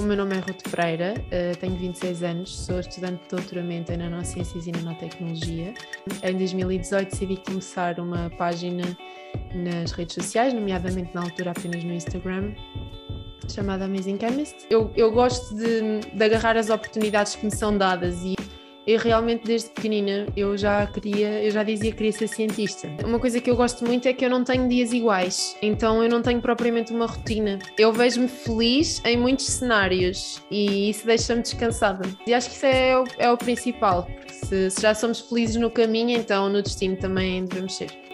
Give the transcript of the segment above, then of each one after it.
O meu nome é Ruth Pereira, uh, tenho 26 anos, sou estudante de doutoramento em Nanociências e Nanotecnologia. Em 2018 decidi começar uma página nas redes sociais, nomeadamente na altura apenas no Instagram, chamada Amazing Chemist. Eu, eu gosto de, de agarrar as oportunidades que me são dadas e eu realmente desde pequenina eu já queria, eu já dizia que queria ser cientista. Uma coisa que eu gosto muito é que eu não tenho dias iguais, então eu não tenho propriamente uma rotina. Eu vejo-me feliz em muitos cenários e isso deixa-me descansada. E acho que isso é o, é o principal, porque se, se já somos felizes no caminho, então no destino também devemos ser.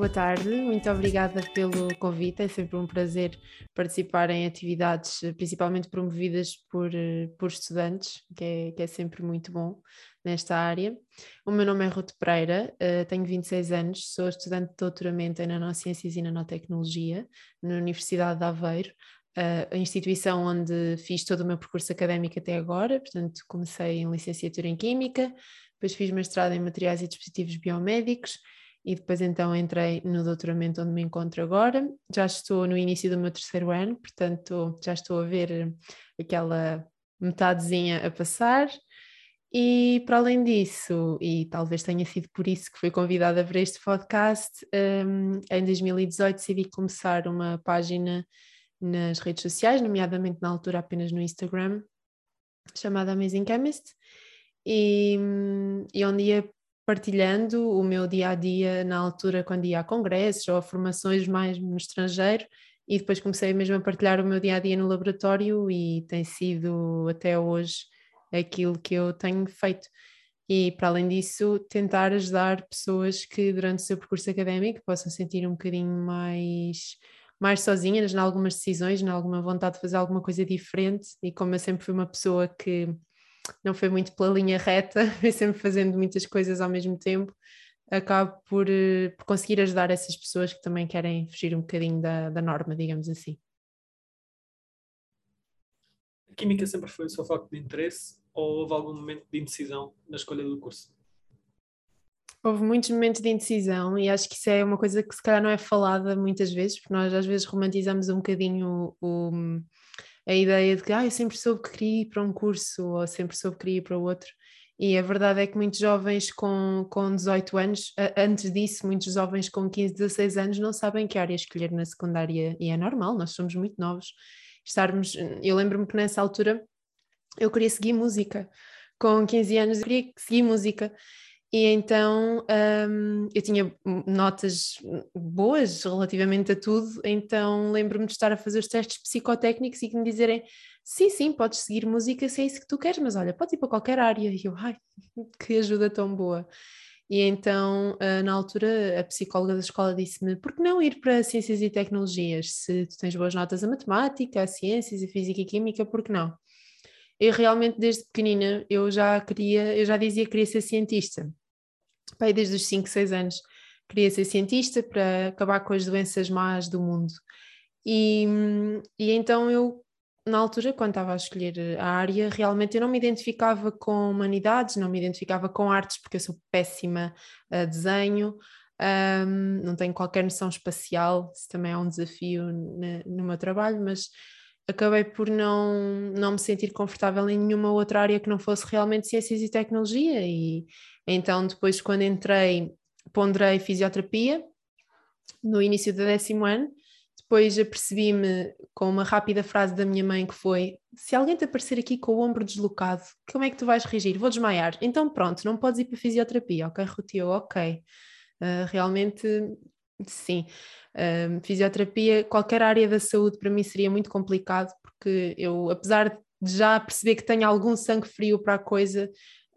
Boa tarde, muito obrigada pelo convite. É sempre um prazer participar em atividades, principalmente promovidas por, por estudantes, que é, que é sempre muito bom nesta área. O meu nome é Ruth Pereira, uh, tenho 26 anos, sou estudante de doutoramento em Nanociências e Nanotecnologia na Universidade de Aveiro, uh, a instituição onde fiz todo o meu percurso académico até agora, portanto, comecei em licenciatura em Química, depois fiz mestrado em Materiais e Dispositivos Biomédicos e depois então entrei no doutoramento onde me encontro agora. Já estou no início do meu terceiro ano, portanto já estou a ver aquela metadezinha a passar. E para além disso, e talvez tenha sido por isso que fui convidada para este podcast, um, em 2018 decidi começar uma página nas redes sociais, nomeadamente na altura apenas no Instagram, chamada Amazing Chemist, e, hum, e onde ia partilhando o meu dia a dia na altura quando ia a congressos ou a formações mais no estrangeiro e depois comecei mesmo a partilhar o meu dia a dia no laboratório e tem sido até hoje aquilo que eu tenho feito. E para além disso, tentar ajudar pessoas que durante o seu percurso académico possam sentir um bocadinho mais mais sozinhas em algumas decisões, em alguma vontade de fazer alguma coisa diferente. E como eu sempre fui uma pessoa que não foi muito pela linha reta, foi sempre fazendo muitas coisas ao mesmo tempo, acabo por, eh, por conseguir ajudar essas pessoas que também querem fugir um bocadinho da, da norma, digamos assim. A química sempre foi o seu foco de interesse ou houve algum momento de indecisão na escolha do curso? Houve muitos momentos de indecisão e acho que isso é uma coisa que se calhar não é falada muitas vezes, porque nós às vezes romantizamos um bocadinho o, o a ideia de que ah, eu sempre soube que queria ir para um curso ou sempre soube que queria ir para outro. E a verdade é que muitos jovens com, com 18 anos, antes disso, muitos jovens com 15, 16 anos não sabem que área escolher na secundária e é normal, nós somos muito novos. Estarmos, eu lembro-me que nessa altura eu queria seguir música. Com 15 anos eu queria seguir música e então um, eu tinha notas boas relativamente a tudo, então lembro-me de estar a fazer os testes psicotécnicos e que me dizerem sim, sim, podes seguir música se é isso que tu queres, mas olha, podes ir para qualquer área. E eu, ai, que ajuda tão boa. E então, na altura, a psicóloga da escola disse-me: por que não ir para Ciências e Tecnologias? Se tu tens boas notas a matemática, a ciências, a física e química, por que não? Eu realmente, desde pequenina, eu já queria, eu já dizia que queria ser cientista pai desde os 5, 6 anos. Queria ser cientista para acabar com as doenças más do mundo. E, e então eu, na altura, quando estava a escolher a área, realmente eu não me identificava com humanidades, não me identificava com artes, porque eu sou péssima a desenho, um, não tenho qualquer noção espacial, isso também é um desafio no meu trabalho, mas acabei por não, não me sentir confortável em nenhuma outra área que não fosse realmente ciências e tecnologia e, então, depois, quando entrei, ponderei fisioterapia no início do décimo ano. Depois apercebi-me com uma rápida frase da minha mãe que foi: Se alguém te aparecer aqui com o ombro deslocado, como é que tu vais reagir? Vou desmaiar. Então, pronto, não podes ir para fisioterapia, ok, Rutio? Ok. Uh, realmente, sim. Uh, fisioterapia, qualquer área da saúde para mim seria muito complicado, porque eu, apesar de já perceber que tenho algum sangue frio para a coisa,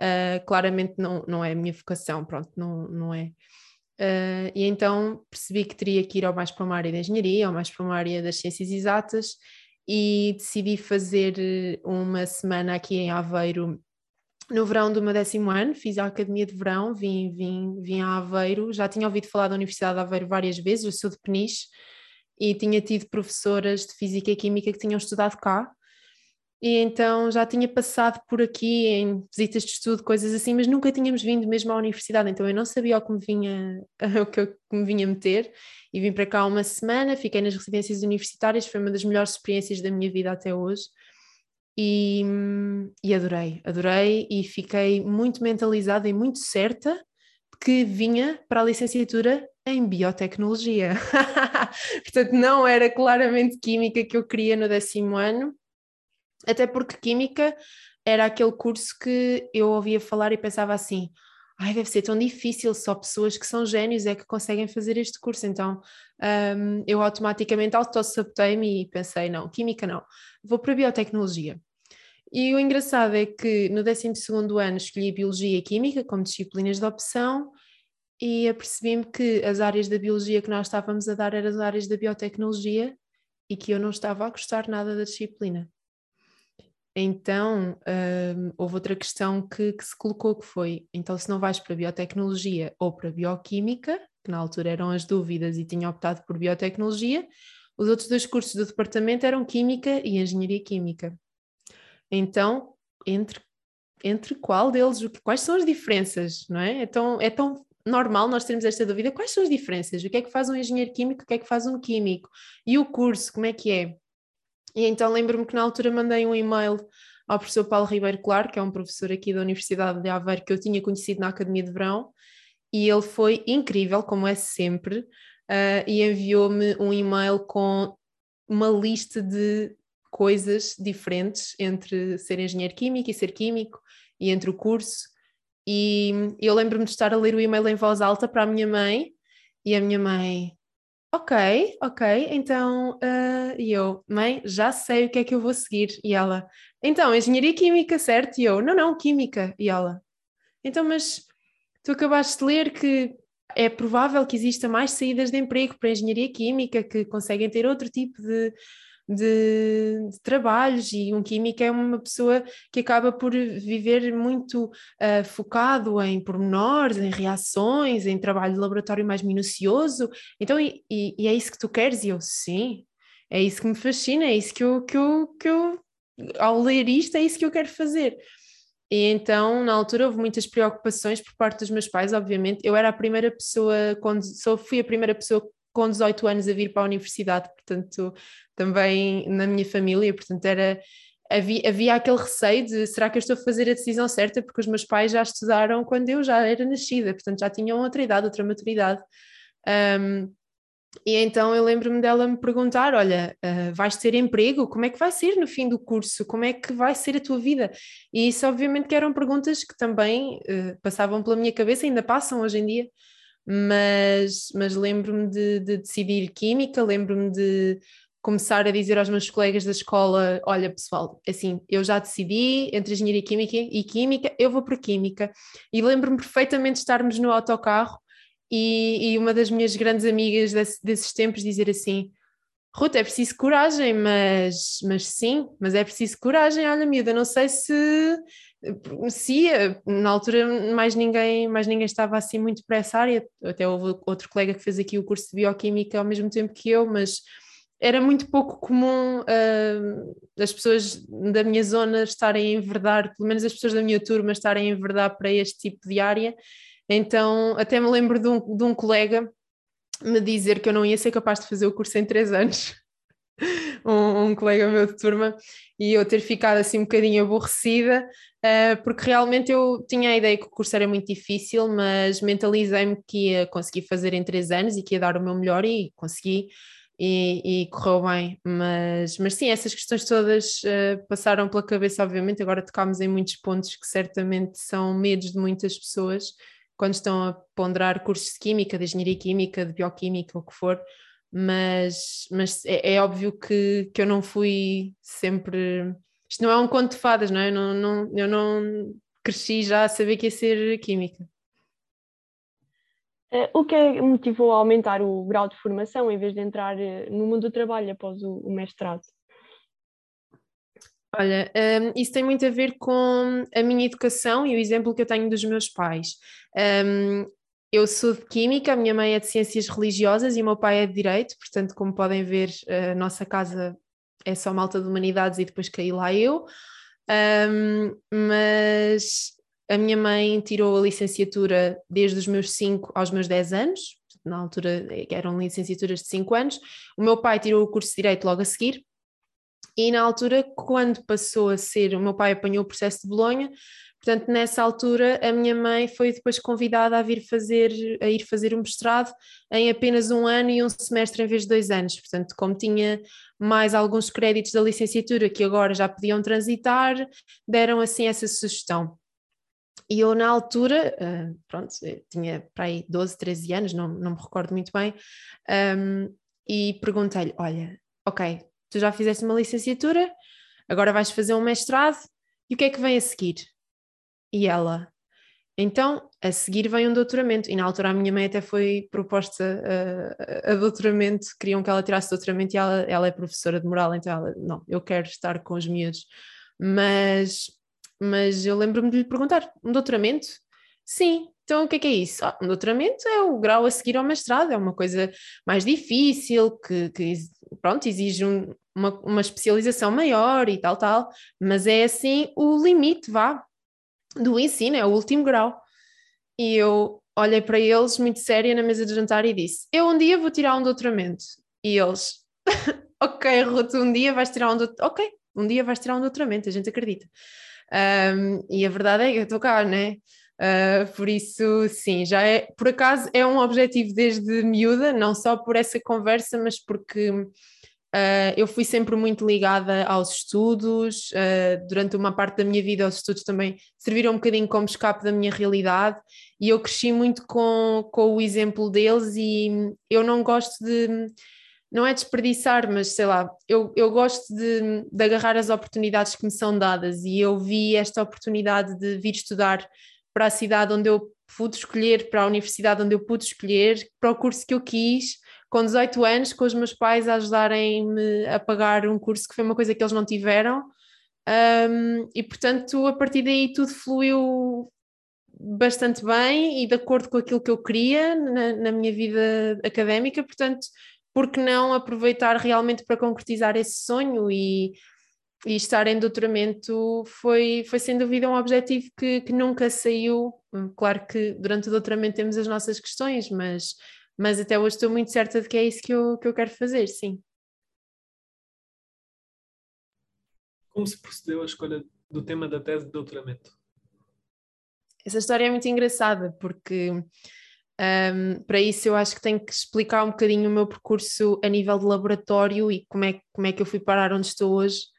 uh, claramente não, não é a minha vocação, pronto, não, não é. Uh, e então percebi que teria que ir ou mais para uma área da engenharia ou mais para uma área das ciências exatas e decidi fazer uma semana aqui em Aveiro no verão do meu décimo ano, fiz a academia de verão, vim, vim, vim a Aveiro, já tinha ouvido falar da Universidade de Aveiro várias vezes, eu sou de Peniche e tinha tido professoras de Física e Química que tinham estudado cá e então já tinha passado por aqui em visitas de estudo, coisas assim, mas nunca tínhamos vindo mesmo à universidade, então eu não sabia o que me vinha, o que, que me vinha meter e vim para cá uma semana, fiquei nas residências universitárias, foi uma das melhores experiências da minha vida até hoje. E, e adorei, adorei e fiquei muito mentalizada e muito certa que vinha para a licenciatura em biotecnologia. Portanto, não era claramente química que eu queria no décimo ano, até porque química era aquele curso que eu ouvia falar e pensava assim: ai, deve ser tão difícil, só pessoas que são génios é que conseguem fazer este curso. Então um, eu automaticamente autossabotei-me e pensei: não, química não, vou para biotecnologia. E o engraçado é que no 12 ano escolhi Biologia e Química como disciplinas de opção e apercebi-me que as áreas da Biologia que nós estávamos a dar eram as áreas da Biotecnologia e que eu não estava a gostar nada da disciplina. Então, hum, houve outra questão que, que, se colocou que foi, então se não vais para biotecnologia ou para bioquímica, que na altura eram as dúvidas e tinha optado por biotecnologia, os outros dois cursos do departamento eram química e engenharia química. Então, entre, entre qual deles, quais são as diferenças, não é? É tão, é tão normal nós termos esta dúvida, quais são as diferenças? O que é que faz um engenheiro químico, o que é que faz um químico? E o curso, como é que é? E então lembro-me que na altura mandei um e-mail ao professor Paulo Ribeiro Claro, que é um professor aqui da Universidade de Aveiro que eu tinha conhecido na Academia de Verão, e ele foi incrível, como é sempre, uh, e enviou-me um e-mail com uma lista de coisas diferentes entre ser engenheiro químico e ser químico, e entre o curso. E eu lembro-me de estar a ler o e-mail em voz alta para a minha mãe, e a minha mãe, Ok, ok, então, uh, eu, mãe, já sei o que é que eu vou seguir. E ela, então, engenharia química, certo? E eu, não, não, química. E ela, então, mas tu acabaste de ler que é provável que exista mais saídas de emprego para engenharia química, que conseguem ter outro tipo de, de, de, trabalhos e um químico é uma pessoa que acaba por viver muito uh, focado em pormenores, em reações, em trabalho de laboratório mais minucioso. Então, e, e, é isso que tu queres? E eu, sim, é isso que me fascina, é isso que eu, que eu, que eu ao ler isto, é isso que eu quero fazer. E então, na altura, houve muitas preocupações por parte dos meus pais, obviamente. Eu era a primeira pessoa, quando só fui a primeira pessoa com 18 anos a vir para a universidade, portanto, também na minha família, portanto, era havia, havia aquele receio de será que eu estou a fazer a decisão certa, porque os meus pais já estudaram quando eu já era nascida, portanto, já tinham outra idade, outra maturidade. Um, e então eu lembro-me dela me perguntar: Olha, uh, vais ter emprego? Como é que vai ser no fim do curso? Como é que vai ser a tua vida? E isso, obviamente, que eram perguntas que também uh, passavam pela minha cabeça, ainda passam hoje em dia mas, mas lembro-me de, de, decidir química, lembro-me de começar a dizer aos meus colegas da escola: olha, pessoal, assim, eu já decidi entre engenharia química e química, eu vou para química. E lembro-me perfeitamente de estarmos no autocarro e, e uma das minhas grandes amigas desse, desses tempos dizer assim. Ruta, é preciso coragem, mas, mas sim, mas é preciso coragem. Olha, miúda, não sei se sim, na altura mais ninguém, mais ninguém estava assim muito para essa área, até houve outro colega que fez aqui o curso de Bioquímica ao mesmo tempo que eu, mas era muito pouco comum uh, as pessoas da minha zona estarem a enverdar, pelo menos as pessoas da minha turma estarem a enverdar para este tipo de área, então até me lembro de um, de um colega me dizer que eu não ia ser capaz de fazer o curso em três anos, um, um colega meu de turma, e eu ter ficado assim um bocadinho aborrecida, uh, porque realmente eu tinha a ideia que o curso era muito difícil, mas mentalizei-me que ia conseguir fazer em três anos e que ia dar o meu melhor e consegui. E, e correu bem, mas, mas sim, essas questões todas uh, passaram pela cabeça, obviamente. Agora tocámos em muitos pontos que certamente são medos de muitas pessoas quando estão a ponderar cursos de química, de engenharia química, de bioquímica, o que for, mas, mas é, é, óbvio que, que eu não fui sempre. Isto não é um conto de fadas, não é? Eu não, não, eu não cresci já a saber que ia ser química. Uh, o que é motivou a aumentar o grau de formação em vez de entrar uh, no mundo do trabalho após o, o mestrado? Olha, um, isso tem muito a ver com a minha educação e o exemplo que eu tenho dos meus pais. Um, eu sou de Química, a minha mãe é de Ciências Religiosas e o meu pai é de Direito, portanto, como podem ver, a nossa casa é só malta de humanidades e depois caí lá eu. Um, mas a minha mãe tirou a licenciatura desde os meus 5 aos meus 10 anos, na altura eram licenciaturas de 5 anos. O meu pai tirou o curso de Direito logo a seguir, e na altura, quando passou a ser, o meu pai apanhou o processo de Bolonha, portanto, nessa altura, a minha mãe foi depois convidada a vir fazer, a ir fazer um mestrado em apenas um ano e um semestre em vez de dois anos. Portanto, como tinha mais alguns créditos da licenciatura que agora já podiam transitar, deram assim essa sugestão. E eu, na altura, uh, pronto, tinha para aí 12, 13 anos, não, não me recordo muito bem, um, e perguntei-lhe: Olha, ok, tu já fizeste uma licenciatura, agora vais fazer um mestrado, e o que é que vem a seguir? E ela, então, a seguir vem um doutoramento, e na altura a minha mãe até foi proposta a, a, a doutoramento, queriam que ela tirasse doutoramento, e ela, ela é professora de moral, então ela, não, eu quero estar com os miúdos. Mas, mas eu lembro-me de lhe perguntar, um doutoramento? Sim, então, o que é que é isso? Ah, um doutoramento é o grau a seguir ao mestrado, é uma coisa mais difícil, que, que pronto, exige um, uma, uma especialização maior e tal, tal, mas é assim o limite, vá, do ensino, é o último grau. E eu olhei para eles muito séria na mesa de jantar e disse: Eu um dia vou tirar um doutoramento. E eles, ok, Ruth, um dia vais tirar um doutoramento. Ok, um dia vais tirar um doutoramento, a gente acredita. Um, e a verdade é que eu estou cá, né? Uh, por isso, sim, já é, por acaso é um objetivo desde miúda, não só por essa conversa, mas porque uh, eu fui sempre muito ligada aos estudos, uh, durante uma parte da minha vida os estudos também serviram um bocadinho como escape da minha realidade e eu cresci muito com, com o exemplo deles e eu não gosto de não é desperdiçar, mas sei lá, eu, eu gosto de, de agarrar as oportunidades que me são dadas e eu vi esta oportunidade de vir estudar para a cidade onde eu pude escolher, para a universidade onde eu pude escolher, para o curso que eu quis, com 18 anos, com os meus pais a ajudarem-me a pagar um curso que foi uma coisa que eles não tiveram. Um, e portanto, a partir daí tudo fluiu bastante bem e de acordo com aquilo que eu queria na, na minha vida académica, portanto, por que não aproveitar realmente para concretizar esse sonho e e estar em doutoramento foi, foi sem dúvida um objetivo que, que nunca saiu. Claro que durante o doutoramento temos as nossas questões, mas, mas até hoje estou muito certa de que é isso que eu, que eu quero fazer, sim. Como se procedeu a escolha do tema da tese de doutoramento? Essa história é muito engraçada, porque um, para isso eu acho que tenho que explicar um bocadinho o meu percurso a nível de laboratório e como é, como é que eu fui parar onde estou hoje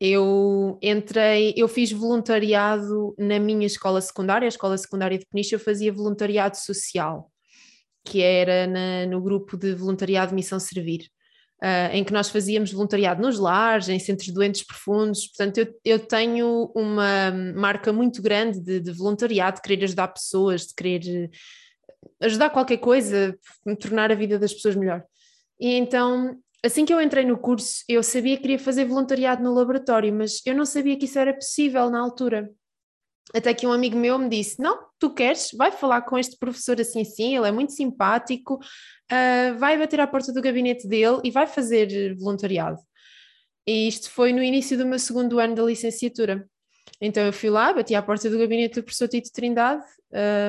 eu entrei, eu fiz voluntariado na minha escola secundária, a escola secundária de Peniche, eu fazia voluntariado social, que era na, no grupo de voluntariado Missão Servir, uh, em que nós fazíamos voluntariado nos lares, em centros de doentes profundos, portanto eu, eu tenho uma marca muito grande de, de voluntariado, de querer ajudar pessoas, de querer ajudar qualquer coisa, tornar a vida das pessoas melhor. E então assim que eu entrei no curso, eu sabia que queria fazer voluntariado no laboratório, mas eu não sabia que isso era possível na altura. Até que um amigo meu me disse: Não, tu queres, vai falar com este professor assim assim, ele é muito simpático, uh, vai bater à porta do gabinete dele e vai fazer voluntariado. E isto foi no início do meu segundo ano da licenciatura. Então eu fui lá, bati à porta do gabinete do professor Tito Trindade,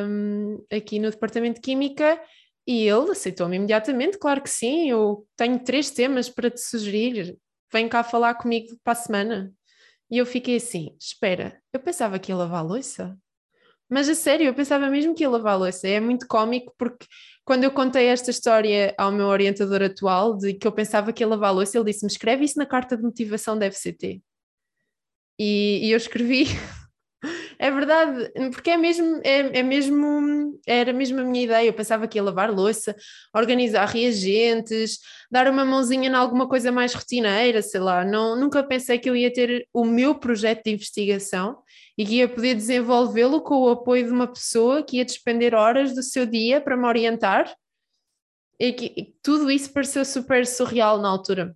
um, aqui no Departamento de Química, e ele aceitou-me imediatamente, claro que sim, eu tenho três temas para te sugerir, vem cá falar comigo para a semana. E eu fiquei assim, espera, eu pensava que ia lavar a louça? Mas a sério, eu pensava mesmo que ia lavar a louça. É muito cómico porque quando eu contei esta história ao meu orientador atual, de que eu pensava que ia lavar a louça, ele disse-me, escreve isso na carta de motivação da FCT. E, e eu escrevi é verdade, porque é mesmo, é, é mesmo, era mesmo a minha ideia. Eu pensava que ia lavar louça, organizar reagentes, dar uma mãozinha em alguma coisa mais rotineira, sei lá. Não, nunca pensei que eu ia ter o meu projeto de investigação e que ia poder desenvolvê-lo com o apoio de uma pessoa que ia despender horas do seu dia para me orientar. E que e tudo isso pareceu super surreal na altura.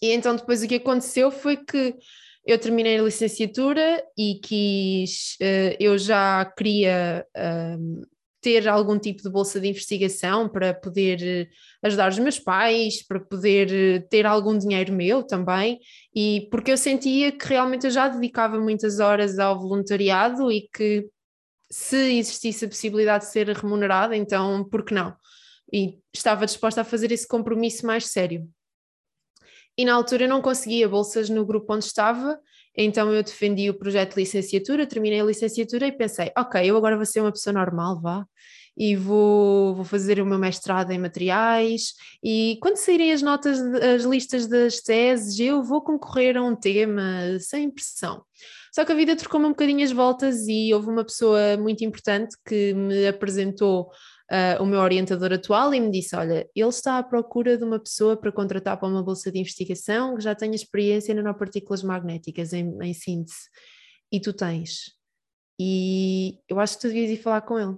E então depois o que aconteceu foi que eu terminei a licenciatura e quis, uh, eu já queria, uh, ter algum tipo de bolsa de investigação para poder eh, ajudar os meus pais, para poder eh, ter algum dinheiro meu também, e porque eu sentia que realmente eu já dedicava muitas horas ao voluntariado e que se existisse a possibilidade de ser remunerada, então por que não? E estava disposta a fazer esse compromisso mais sério. E na altura eu não conseguia bolsas no grupo onde estava, então eu defendi o projeto de licenciatura, terminei a licenciatura e pensei, ok, eu agora vou ser uma pessoa normal, vá, e vou, vou fazer o meu mestrado em materiais, e quando saírem as notas, as listas das teses, eu vou concorrer a um tema sem pressão. Só que a vida trocou-me um bocadinho as voltas e houve uma pessoa muito importante que me apresentou uh, o meu orientador atual e me disse: Olha, ele está à procura de uma pessoa para contratar para uma bolsa de investigação que já tenha experiência em nanopartículas magnéticas, em, em síntese, e tu tens. E eu acho que tu devias ir falar com ele.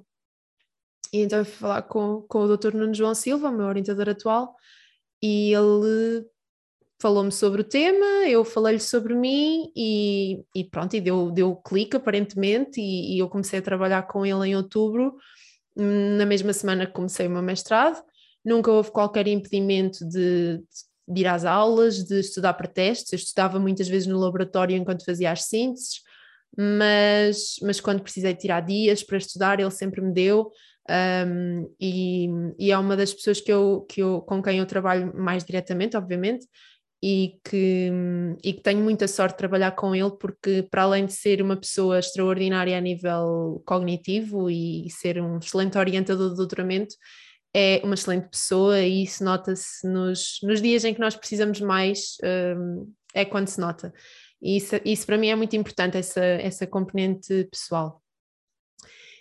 E então eu fui falar com, com o Dr. Nuno João Silva, o meu orientador atual, e ele falou-me sobre o tema, eu falei-lhe sobre mim e, e, pronto, e deu, deu clique aparentemente, e, e, eu comecei a trabalhar com ele em outubro na mesma semana que comecei o meu mestrado, nunca houve qualquer impedimento de, de ir às aulas, de estudar para testes, eu estudava muitas vezes no laboratório enquanto fazia as sínteses, mas, mas quando precisei tirar dias para estudar, ele sempre me deu, um, e, e, é uma das pessoas que eu, que eu, com quem eu trabalho mais diretamente, obviamente, e que, e que tenho muita sorte de trabalhar com ele, porque para além de ser uma pessoa extraordinária a nível cognitivo e ser um excelente orientador do doutoramento, é uma excelente pessoa e isso nota-se nos, nos dias em que nós precisamos mais, um, é quando se nota. E isso, isso para mim é muito importante, essa, essa componente pessoal.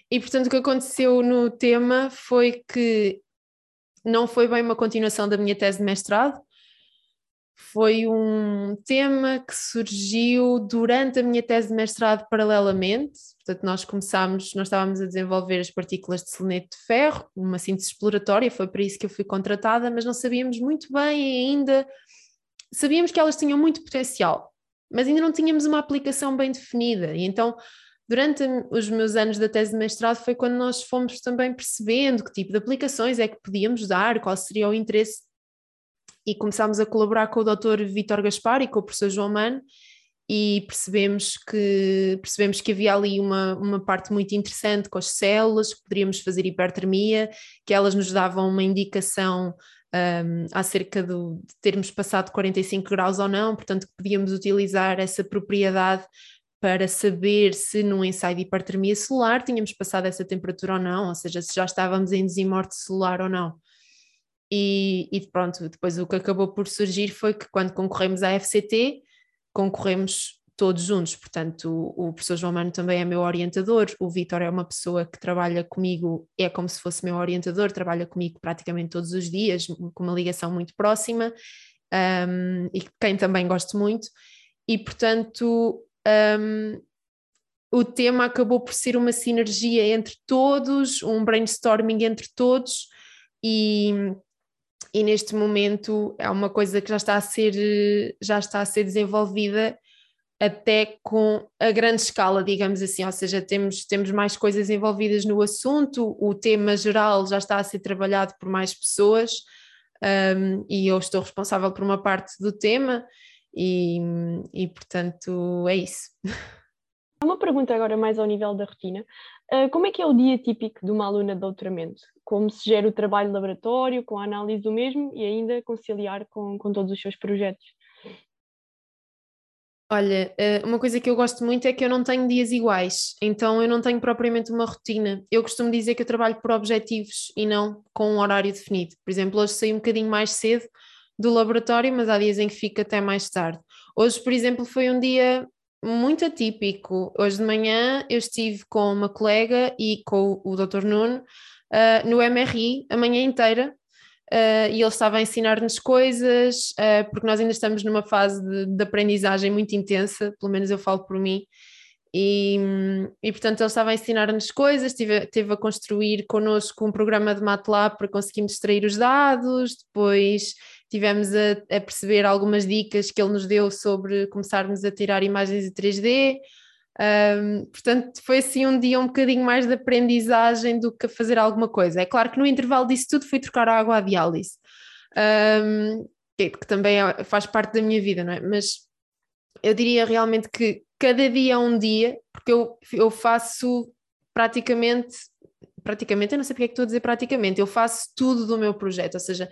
E portanto o que aconteceu no tema foi que não foi bem uma continuação da minha tese de mestrado, foi um tema que surgiu durante a minha tese de mestrado paralelamente. Portanto, nós começámos, nós estávamos a desenvolver as partículas de selenete de ferro, uma síntese exploratória, foi para isso que eu fui contratada, mas não sabíamos muito bem ainda. Sabíamos que elas tinham muito potencial, mas ainda não tínhamos uma aplicação bem definida. E então, durante os meus anos da tese de mestrado, foi quando nós fomos também percebendo que tipo de aplicações é que podíamos dar, qual seria o interesse e começámos a colaborar com o Dr. Vítor Gaspar e com o professor João Mano e percebemos que, percebemos que havia ali uma, uma parte muito interessante com as células, que poderíamos fazer hipertermia, que elas nos davam uma indicação um, acerca do, de termos passado 45 graus ou não, portanto que podíamos utilizar essa propriedade para saber se num ensaio de hipertermia celular tínhamos passado essa temperatura ou não, ou seja, se já estávamos em desimorte celular ou não. E, e, pronto, depois o que acabou por surgir foi que quando concorremos à FCT, concorremos todos juntos, portanto o, o professor João Mano também é meu orientador, o Vitor é uma pessoa que trabalha comigo, é como se fosse meu orientador, trabalha comigo praticamente todos os dias, com uma ligação muito próxima, um, e quem também gosto muito, e portanto um, o tema acabou por ser uma sinergia entre todos, um brainstorming entre todos, e e neste momento é uma coisa que já está a ser, já está a ser desenvolvida até com a grande escala, digamos assim, ou seja, temos, temos mais coisas envolvidas no assunto, o tema geral já está a ser trabalhado por mais pessoas um, e eu estou responsável por uma parte do tema e, e portanto é isso. Uma pergunta agora mais ao nível da rotina. Uh, como é que é o dia típico de uma aluna de doutoramento? Como se gera o trabalho de laboratório, com a análise do mesmo e ainda conciliar com, com todos os seus projetos? Olha, ah, uma coisa que eu gosto muito é que eu não tenho dias iguais, então eu não tenho propriamente uma rotina. Eu costumo dizer que eu trabalho por objetivos e não com um horário definido. Por exemplo, hoje saí um bocadinho mais cedo do laboratório, mas há dias em que fico até mais tarde. Hoje, por exemplo, foi um dia muito atípico. Hoje de manhã eu estive com uma colega e com o Dr. Nuno uh, no MRI a manhã inteira uh, e ele estava a ensinar-nos coisas, uh, porque nós ainda estamos numa fase de, de, aprendizagem muito intensa, pelo menos eu falo por mim. E, e portanto ele estava a ensinar-nos coisas, esteve, esteve a construir connosco um programa de MATLAB para conseguirmos extrair os dados, depois tivemos a, a, perceber algumas dicas que ele nos deu sobre começarmos a tirar imagens em 3D. Um, portanto, foi assim um dia um bocadinho mais de aprendizagem do que fazer alguma coisa. É claro que no intervalo disso tudo fui trocar a água à diálise, um, que, que, também é, faz parte da minha vida, não é? Mas eu diria realmente que cada dia é um dia, porque eu, eu faço praticamente, praticamente, eu não sei porque é que estou a dizer praticamente, eu faço tudo do meu projeto, ou seja,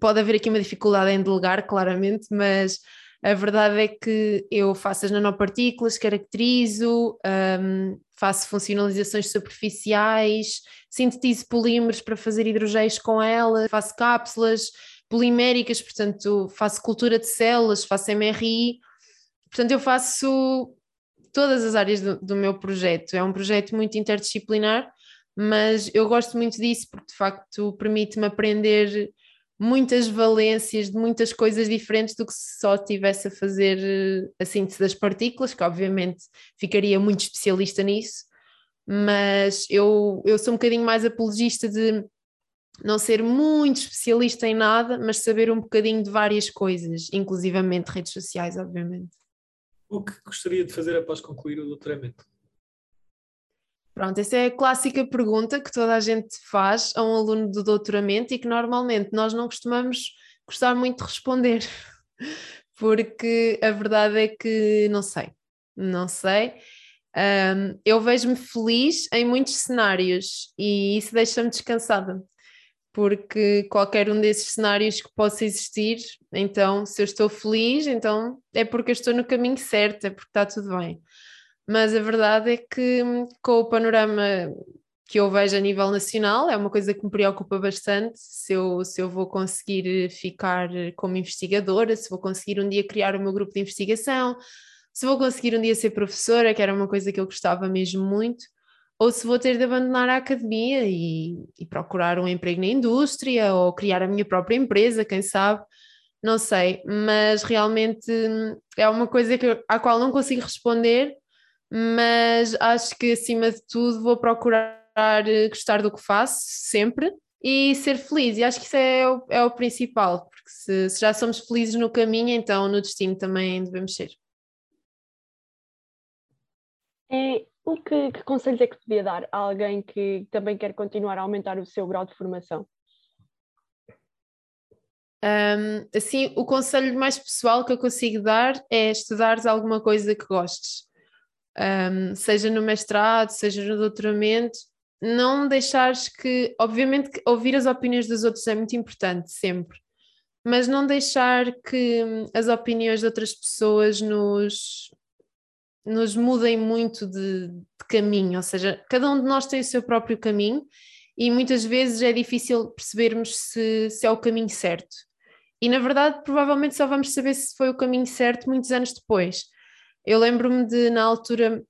pode haver aqui uma dificuldade em delegar, claramente, mas a verdade é que eu faço as nanopartículas, caracterizo, um, faço funcionalizações superficiais, sintetizo polímeros para fazer hidrogéis com ela, faço cápsulas poliméricas, portanto, faço cultura de células, faço MRI. Portanto, eu faço todas as áreas do, do meu projeto. É um projeto muito interdisciplinar, mas eu gosto muito disso porque, de facto, permite-me aprender muitas valências de muitas coisas diferentes do que se só estivesse a fazer eh, a síntese das partículas, que obviamente ficaria muito especialista nisso, mas eu, eu sou um bocadinho mais apologista de não ser muito especialista em nada, mas saber um bocadinho de várias coisas, inclusivamente redes sociais, obviamente. O que gostaria de fazer após concluir o doutoramento? Pronto, essa é a clássica pergunta que toda a gente faz a um aluno do doutoramento e que normalmente nós não costumamos gostar muito de responder, porque a verdade é que não sei, não sei. Um, eu vejo-me feliz em muitos cenários e isso deixa-me descansada, porque qualquer um desses cenários que possa existir, então se eu estou feliz, então é porque eu estou no caminho certo, é porque está tudo bem mas a verdade é que com o panorama que eu vejo a nível nacional, é uma coisa que me preocupa bastante, se eu, se eu vou conseguir ficar como investigadora, se vou conseguir um dia criar o meu grupo de investigação, se vou conseguir um dia ser professora, que era uma coisa que eu gostava mesmo muito, ou se vou ter de abandonar a academia e, e procurar um emprego na indústria ou criar a minha própria empresa, quem sabe, não sei, mas realmente é uma coisa que, à qual não consigo responder mas acho que acima de tudo vou procurar eh, gostar do que faço sempre e ser feliz, e acho que isso é o, é o principal, porque se, se já somos felizes no caminho, então no destino também devemos ser. É, o que, que conselhos é que podia dar a alguém que também quer continuar a aumentar o seu grau de formação? Um, assim, o conselho mais pessoal que eu consigo dar é estudares alguma coisa que gostes um, seja no mestrado, seja no doutoramento, não deixares que, obviamente, que ouvir as opiniões dos outros é muito importante, sempre, mas não deixar que hum, as opiniões de outras pessoas nos, nos mudem muito de, de caminho, ou seja, cada um de nós tem o seu próprio caminho e muitas vezes é difícil percebermos se, se é o caminho certo. E na verdade, provavelmente só vamos saber se foi o caminho certo muitos anos depois. Eu lembro-me de, na altura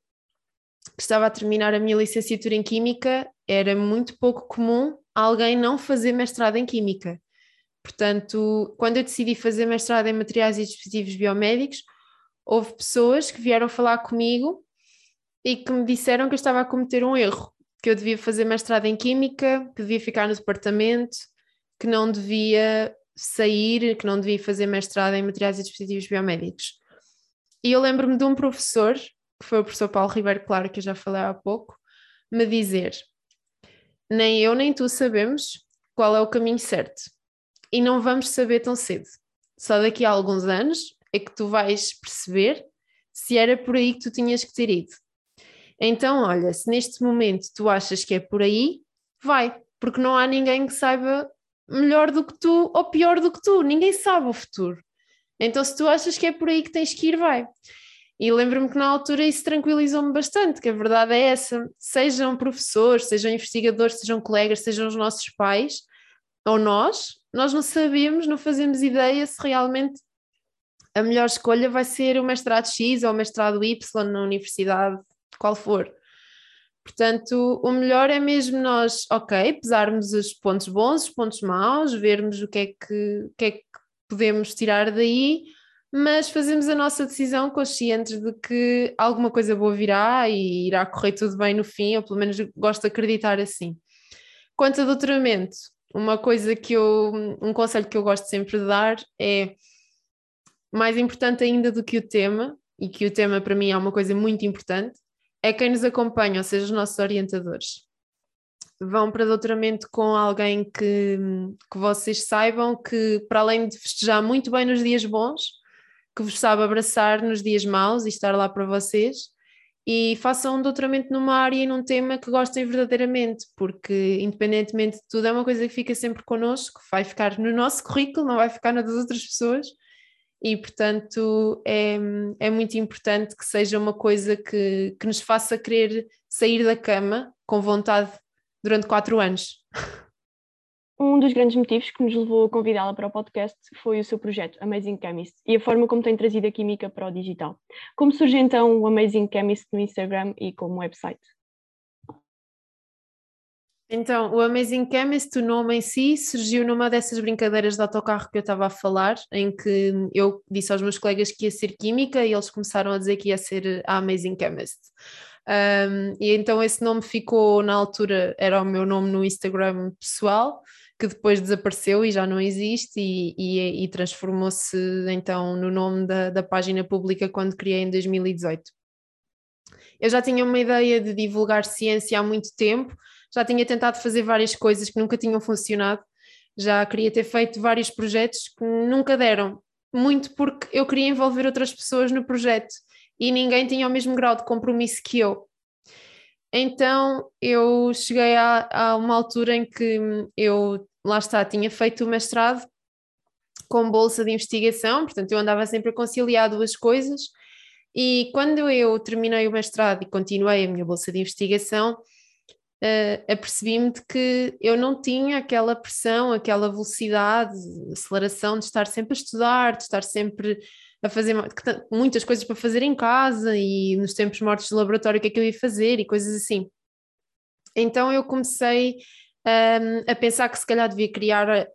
que estava a terminar a minha licenciatura em Química, era muito pouco comum alguém não fazer mestrado em Química. Portanto, quando eu decidi fazer mestrado em Materiais e Dispositivos Biomédicos, houve pessoas que vieram falar comigo e que me disseram que eu estava a cometer um erro, que eu devia fazer mestrado em Química, que devia ficar no departamento, que não devia sair, que não devia fazer mestrado em Materiais e Dispositivos Biomédicos. E eu lembro-me de um professor, que foi o professor Paulo Ribeiro Claro, que eu já falei há pouco, me dizer: Nem eu nem tu sabemos qual é o caminho certo. E não vamos saber tão cedo. Só daqui a alguns anos é que tu vais perceber se era por aí que tu tinhas que ter ido. Então, olha, se neste momento tu achas que é por aí, vai, porque não há ninguém que saiba melhor do que tu ou pior do que tu, ninguém sabe o futuro. Então, se tu achas que é por aí que tens que ir, vai. E lembro-me que na altura isso tranquilizou-me bastante, que a verdade é essa, sejam professores, sejam investigadores, sejam colegas, sejam os nossos pais, ou nós, nós não sabemos, não fazemos ideia se realmente a melhor escolha vai ser o mestrado X ou o mestrado Y na universidade, qual for. Portanto, o melhor é mesmo nós, ok, pesarmos os pontos bons, os pontos maus, vermos o que é que, o que, é que podemos tirar daí, mas fazemos a nossa decisão conscientes de que alguma coisa boa virá e irá correr tudo bem no fim, ou pelo menos gosto de acreditar assim. Quanto a doutoramento, uma coisa que eu, um conselho que eu gosto sempre de dar é mais importante ainda do que o tema, e que o tema para mim é uma coisa muito importante, é quem nos acompanha, ou seja, os nossos orientadores. Vão para doutoramento com alguém que, que vocês saibam que, para além de festejar muito bem nos dias bons, que vos sabe abraçar nos dias maus e estar lá para vocês, e façam um doutoramento numa área e num tema que gostem verdadeiramente, porque independentemente de tudo, é uma coisa que fica sempre connosco, vai ficar no nosso currículo, não vai ficar na das outras pessoas, e portanto é, é muito importante que seja uma coisa que, que nos faça querer sair da cama com vontade durante quatro anos. Um dos grandes motivos que nos levou a convidá-la para o podcast foi o seu projeto Amazing Chemist e a forma como tem trazido a química para o digital. Como surge então o Amazing Chemist no Instagram e como website? Então, o Amazing Chemist, o nome em si, surgiu numa dessas brincadeiras de autocarro que eu estava a falar, em que eu disse aos meus colegas que ia ser química e eles começaram a dizer que ia ser a Amazing Chemist. Um, e então esse nome ficou, na altura, era o meu nome no Instagram pessoal, que depois desapareceu e já não existe e, e, e transformou-se então no nome da, da página pública quando criei em 2018. Eu já tinha uma ideia de divulgar ciência há muito tempo, já tinha tentado fazer várias coisas que nunca tinham funcionado, já queria ter feito vários projetos que nunca deram, muito porque eu queria envolver outras pessoas no projeto e ninguém tinha o mesmo grau de compromisso que eu. Então eu cheguei a, a uma altura em que eu, lá está, tinha feito o mestrado com bolsa de investigação, portanto eu andava sempre a conciliar duas coisas. E quando eu terminei o mestrado e continuei a minha bolsa de investigação, uh, apercebi-me de que eu não tinha aquela pressão, aquela velocidade, aceleração de estar sempre a estudar, de estar sempre a fazer muitas coisas para fazer em casa e nos tempos mortos de laboratório o que é que eu ia fazer e coisas assim. Então eu comecei um, a pensar que se calhar devia criar eh,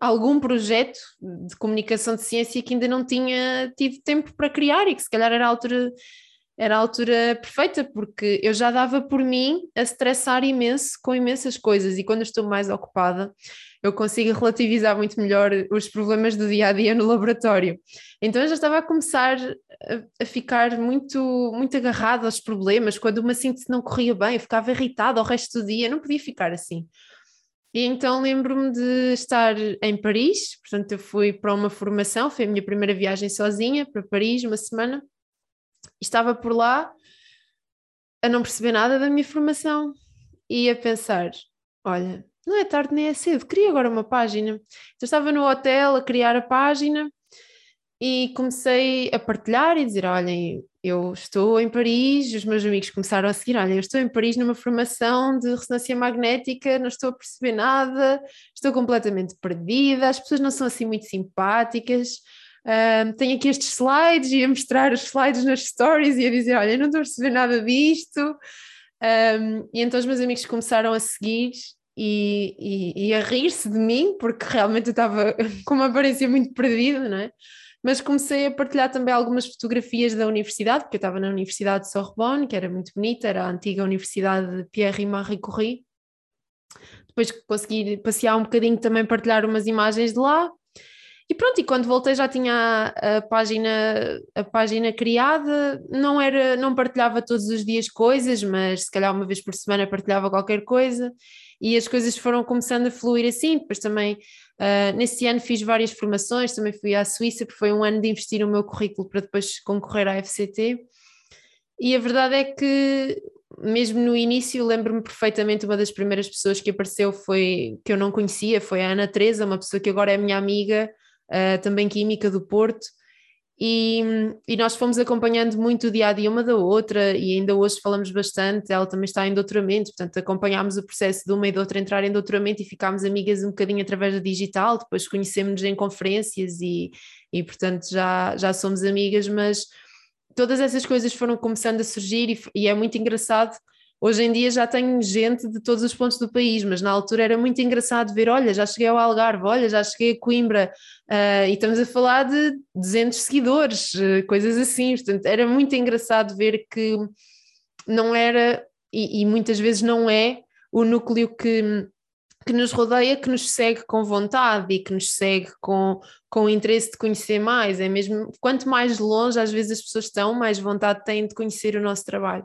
algum projeto de comunicação de ciência que ainda não tinha tido tempo para criar e que se calhar era a altura era a altura perfeita, porque eu já dava por mim a estressar imenso com imensas coisas, e quando estou mais ocupada, eu consigo relativizar muito melhor os problemas do dia a dia no laboratório. Então eu já estava a começar a, ficar muito, muito agarrada aos problemas, quando uma síntese não corria bem, eu ficava irritada o resto do dia, não podia ficar assim. E então lembro-me de estar em Paris, portanto eu fui para uma formação, foi a minha primeira viagem sozinha para Paris, uma semana, estava por lá a não perceber nada da minha formação e a pensar: olha, não é tarde nem é cedo, queria agora uma página. Então estava no hotel a criar a página e comecei a partilhar e dizer: olhem, eu estou em Paris, os meus amigos começaram a seguir: olha, eu estou em Paris numa formação de ressonância magnética, não estou a perceber nada, estou completamente perdida, as pessoas não são assim muito simpáticas. Um, tenho aqui estes slides e a mostrar os slides nas stories e a dizer: Olha, não estou a perceber nada disto. Um, e então os meus amigos começaram a seguir e, e, e a rir-se de mim, porque realmente eu estava com uma aparência muito perdida, não é? Mas comecei a partilhar também algumas fotografias da universidade, porque eu estava na Universidade de Sorbonne, que era muito bonita, era a antiga Universidade de Pierre e Marie Curie. Depois consegui passear um bocadinho também partilhar umas imagens de lá. E pronto, e quando voltei já tinha a, página, a página criada, não era, não partilhava todos os dias coisas, mas se calhar uma vez por semana partilhava qualquer coisa e as coisas foram começando a fluir assim. Depois também, uh, nesse ano fiz várias formações, também fui à Suíça, porque foi um ano de investir no meu currículo para depois concorrer à FCT. E a verdade é que, mesmo no início, lembro-me perfeitamente, uma das primeiras pessoas que apareceu foi, que eu não conhecia, foi a Ana Teresa, uma pessoa que agora é minha amiga, uh, também química do Porto, e, e, nós fomos acompanhando muito o dia a dia uma da outra, e ainda hoje falamos bastante. Ela também está em doutoramento, portanto, acompanhámos o processo de uma e da outra entrar em doutoramento e ficámos amigas um bocadinho através do digital. Depois conhecemos-nos em conferências e, e, portanto, já, já somos amigas. Mas todas essas coisas foram começando a surgir, e, e é muito engraçado Hoje em dia já tenho gente de todos os pontos do país, mas na altura era muito engraçado ver: olha, já cheguei ao Algarve, olha, já cheguei a Coimbra, uh, e estamos a falar de 200 seguidores, uh, coisas assim. Portanto, era muito engraçado ver que não era, e, e muitas vezes não é, o núcleo que que nos rodeia, que nos segue com vontade e que nos segue com, com interesse de conhecer mais. É mesmo, quanto mais longe às vezes as pessoas estão, mais vontade têm de conhecer o nosso trabalho.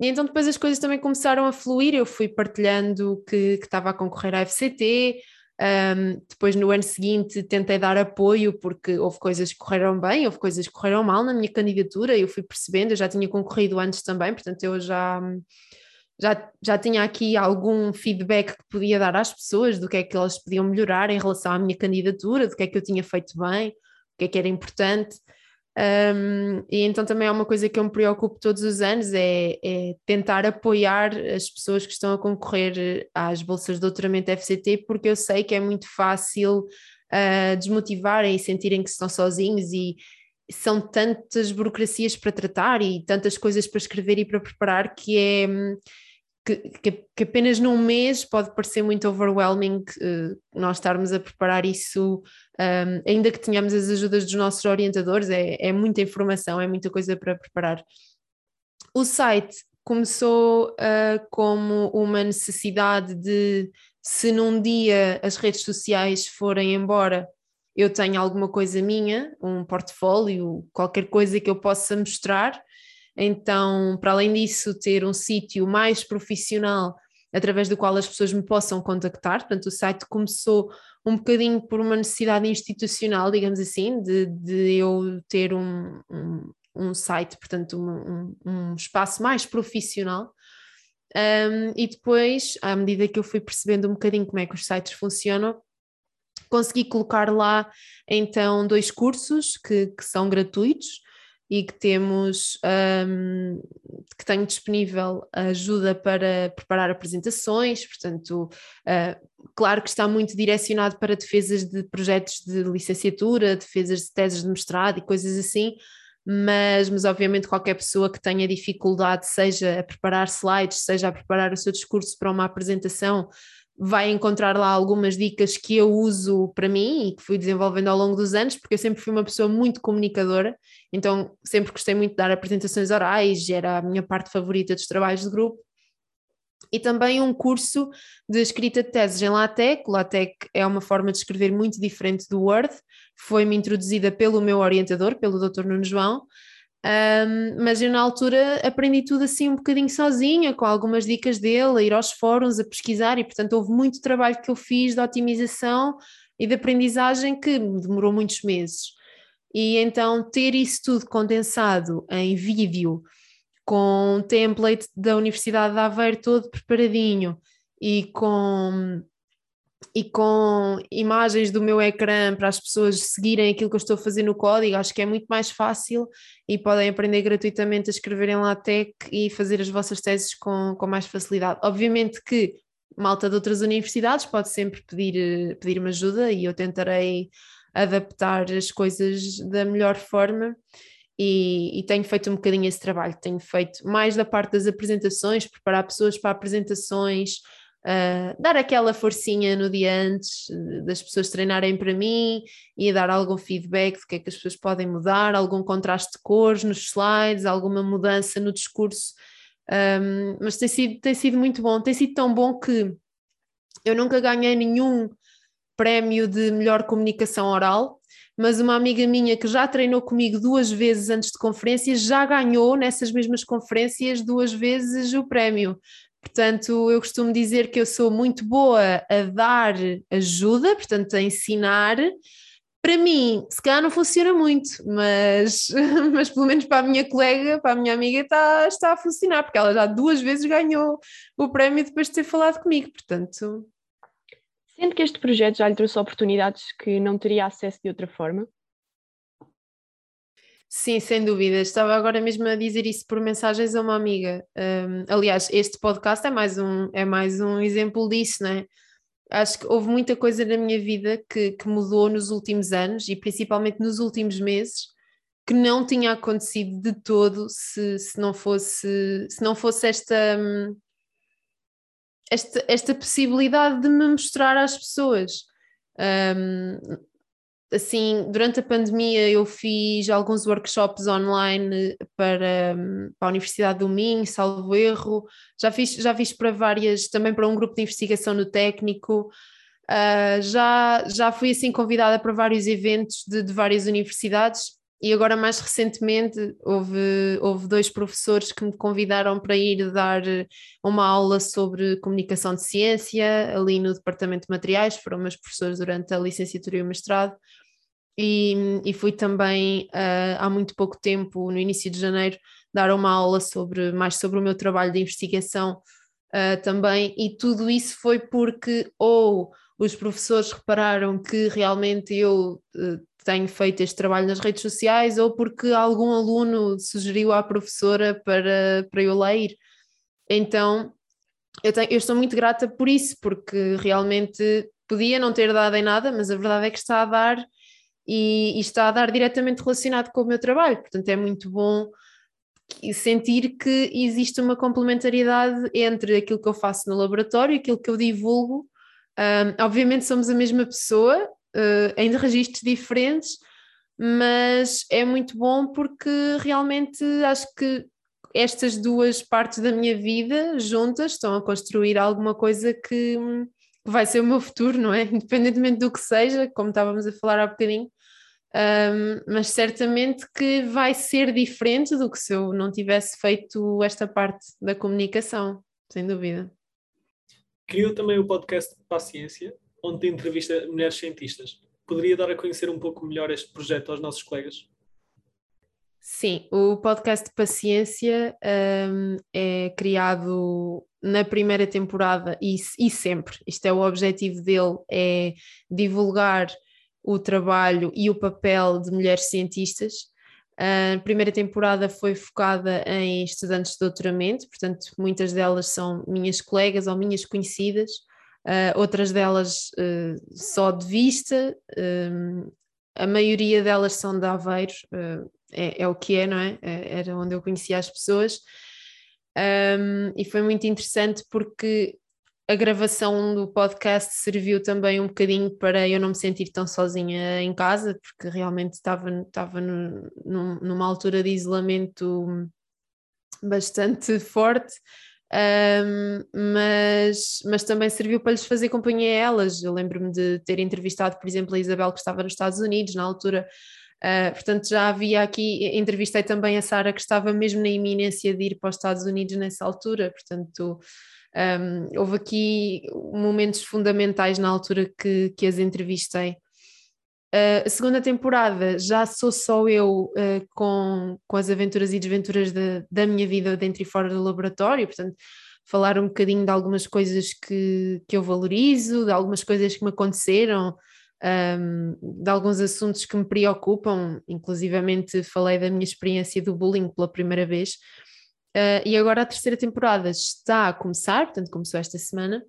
E então depois as coisas também começaram a fluir, eu fui partilhando que, estava a concorrer à FCT, um, depois no ano seguinte tentei dar apoio porque houve coisas que correram bem, houve coisas que correram mal na minha candidatura, eu fui percebendo, eu já tinha concorrido antes também, portanto eu já, já, já tinha aqui algum feedback que podia dar às pessoas do que é que elas podiam melhorar em relação à minha candidatura, do que é que eu tinha feito bem, o que é que era importante. Um, e então também é uma coisa que eu me preocupo todos os anos, é, é, tentar apoiar as pessoas que estão a concorrer às bolsas de doutoramento FCT, porque eu sei que é muito fácil uh, desmotivarem e sentirem que estão sozinhos e são tantas burocracias para tratar e tantas coisas para escrever e para preparar que é que, que, apenas num mês pode parecer muito overwhelming uh, nós estarmos a preparar isso, um, ainda que tenhamos as ajudas dos nossos orientadores, é, é muita informação, é muita coisa para preparar. O site começou uh, como uma necessidade de, se num dia as redes sociais forem embora, eu tenho alguma coisa minha, um portfólio, qualquer coisa que eu possa mostrar então, para além disso, ter um sítio mais profissional através do qual as pessoas me possam contactar. Portanto, o site começou um bocadinho por uma necessidade institucional, digamos assim, de, de eu ter um, um, um site, portanto, um, um, espaço mais profissional. E depois, à medida que eu fui percebendo um bocadinho como é que os sites funcionam, consegui colocar lá então dois cursos que, que são gratuitos e que temos um, que tenho disponível ajuda para preparar apresentações, portanto, uh, claro que está muito direcionado para defesas de projetos de licenciatura, defesas de teses de mestrado e coisas assim, mas, mas obviamente qualquer pessoa que tenha dificuldade, seja a preparar slides, seja a preparar o seu discurso para uma apresentação, vai encontrar lá algumas dicas que eu uso para mim e que fui desenvolvendo ao longo dos anos, porque eu sempre fui uma pessoa muito comunicadora, então sempre gostei muito de dar apresentações orais, era a minha parte favorita dos trabalhos de grupo. E também um curso de escrita de teses em LaTeX. LaTeX é uma forma de escrever muito diferente do Word, foi-me introduzida pelo meu orientador, pelo Dr. Nuno João, um, mas eu na altura aprendi tudo assim um bocadinho sozinha, com algumas dicas dele, a ir aos fóruns, a pesquisar, e portanto houve muito trabalho que eu fiz de otimização e de aprendizagem que demorou muitos meses. E então ter isso tudo condensado em vídeo, com template da Universidade de Aveiro todo preparadinho e com e com imagens do meu ecrã para as pessoas seguirem aquilo que eu estou a fazer no código, acho que é muito mais fácil e podem aprender gratuitamente a escrever em LaTeX e fazer as vossas teses com, com mais facilidade. Obviamente que malta de outras universidades pode sempre pedir, pedir-me ajuda e eu tentarei adaptar as coisas da melhor forma. E, e, tenho feito um bocadinho esse trabalho. Tenho feito mais da parte das apresentações, preparar pessoas para apresentações, Uh, dar aquela forcinha no dia antes das pessoas treinarem para mim e dar algum feedback do que é que as pessoas podem mudar, algum contraste de cores nos slides, alguma mudança no discurso. Um, mas tem sido, tem sido muito bom, tem sido tão bom que eu nunca ganhei nenhum prémio de melhor comunicação oral, mas uma amiga minha que já treinou comigo duas vezes antes de conferências já ganhou nessas mesmas conferências duas vezes o prémio. Portanto, eu costumo dizer que eu sou muito boa a dar ajuda, portanto, a ensinar. Para mim, se calhar não funciona muito, mas, mas pelo menos para a minha colega, para a minha amiga, está, está a funcionar, porque ela já duas vezes ganhou o prémio depois de ter falado comigo, portanto. Sendo que este projeto já lhe trouxe oportunidades que não teria acesso de outra forma? Sim, sem dúvida. Estava agora mesmo a dizer isso por mensagens a uma amiga. Um, aliás, este podcast é mais um, é mais um exemplo disso, né? Acho que houve muita coisa na minha vida que, que mudou nos últimos anos e principalmente nos últimos meses que não tinha acontecido de todo se, se não fosse se não fosse esta, hum, esta esta possibilidade de me mostrar às pessoas. Um, assim, durante a pandemia eu fiz alguns workshops online para, para a Universidade do Minho, salvo erro, já fiz, já fiz para várias, também para um grupo de investigação no técnico, uh, já, já fui assim convidada para vários eventos de, de várias universidades e agora, mais recentemente, houve, houve dois professores que me convidaram para ir dar uma aula sobre comunicação de ciência, ali no Departamento de Materiais, foram meus professores durante a licenciatura e o mestrado. E, e fui também, uh, há muito pouco tempo, no início de janeiro, dar uma aula sobre mais sobre o meu trabalho de investigação uh, também, e tudo isso foi porque ou os professores repararam que realmente eu uh, tenho feito este trabalho nas redes sociais ou porque algum aluno sugeriu à professora para, para eu lá ir. Então, eu, tenho, eu estou muito grata por isso, porque realmente podia não ter dado em nada, mas a verdade é que está a dar e, e está a dar diretamente relacionado com o meu trabalho. Portanto, é muito bom sentir que existe uma complementariedade entre aquilo que eu faço no laboratório e aquilo que eu divulgo. Um, obviamente somos a mesma pessoa, uh, em registros diferentes, mas é muito bom porque realmente acho que estas duas partes da minha vida juntas estão a construir alguma coisa que, que vai ser o meu futuro, não é? Independentemente do que seja, como estávamos a falar há bocadinho, um, mas certamente que vai ser diferente do que se eu não tivesse feito esta parte da comunicação, sem dúvida. Criou também o podcast Paciência, onde entrevista mulheres cientistas. Poderia dar a conhecer um pouco melhor este projeto aos nossos colegas? Sim, o podcast Paciência um, é criado na primeira temporada e, e sempre. Isto é o objetivo dele, é divulgar o trabalho e o papel de mulheres cientistas. A primeira temporada foi focada em estudantes de doutoramento, portanto, muitas delas são minhas colegas ou minhas conhecidas, uh, outras delas uh, só de vista, um, a maioria delas são de Aveiro, é, é, o que é, não é? Era onde eu conhecia as pessoas. Um, e foi muito interessante porque a gravação do podcast serviu também um bocadinho para eu não me sentir tão sozinha em casa, porque realmente estava, estava no, numa altura de isolamento bastante forte um, mas, mas também serviu para lhes fazer companhia a elas. Eu lembro-me de ter entrevistado, por exemplo, a Isabel, que estava nos Estados Unidos na altura. Uh, portanto, já havia aqui, entrevistei também a Sara, que estava mesmo na iminência de ir para os Estados Unidos nessa altura. Portanto, um, houve aqui momentos fundamentais na altura que, que as entrevistei. Uh, a segunda temporada já sou só eu uh, com, com as aventuras e desventuras de, da minha vida dentro e fora do laboratório, portanto, falar um bocadinho de algumas coisas que, que eu valorizo, de algumas coisas que me aconteceram, um, de alguns assuntos que me preocupam, inclusivamente falei da minha experiência do bullying pela primeira vez. Uh, e agora a terceira temporada está a começar, portanto, começou esta semana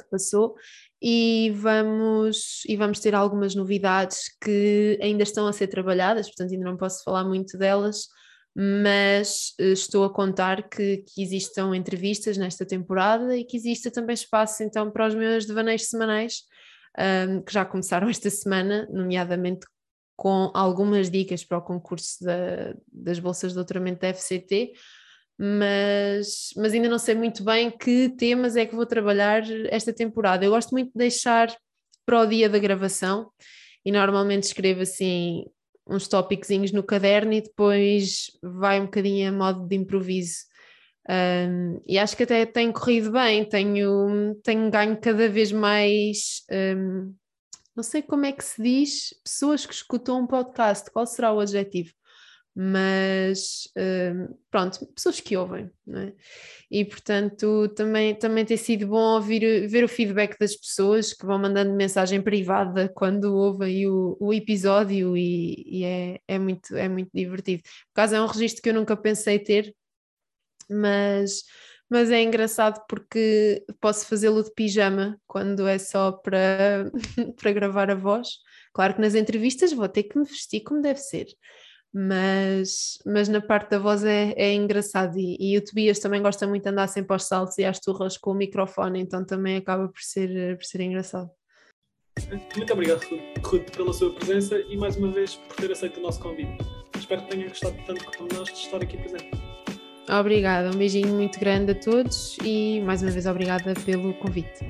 que passou, e vamos, e vamos ter algumas novidades que ainda estão a ser trabalhadas, portanto ainda não posso falar muito delas, mas eh, estou a contar que, que existam entrevistas nesta temporada e que exista também espaço então para os meus devaneios semanais, um, que já começaram esta semana, nomeadamente com algumas dicas para o concurso da, das bolsas de doutoramento da FCT, mas, mas ainda não sei muito bem que temas é que vou trabalhar esta temporada. Eu gosto muito de deixar para o dia da gravação e normalmente escrevo assim uns tópicos no caderno e depois vai um bocadinho a modo de improviso. Um, e acho que até tem corrido bem, tenho, tenho ganho cada vez mais, um, não sei como é que se diz, pessoas que escutam um podcast, qual será o adjetivo? Mas uh, pronto, pessoas que ouvem, não é? E portanto também, também tem sido bom ouvir, ver o feedback das pessoas que vão mandando mensagem privada quando ouvem o, o episódio e, e, é, é, muito, é muito divertido. Por causa é um registro que eu nunca pensei ter, mas, mas é engraçado porque posso fazê-lo de pijama quando é só para, para gravar a voz. Claro que nas entrevistas vou ter que me vestir como deve ser mas, mas na parte da voz é, é engraçado e, e o Tobias também gosta muito de andar sempre aos saltos e às turras com o microfone, então também acaba por ser, por ser engraçado. Muito obrigado, Ruth, pela sua presença e mais uma vez por ter aceito o nosso convite. Espero que tenha gostado tanto como nós de estar aqui presente. Obrigada, um beijinho muito grande a todos e mais uma vez obrigada pelo convite.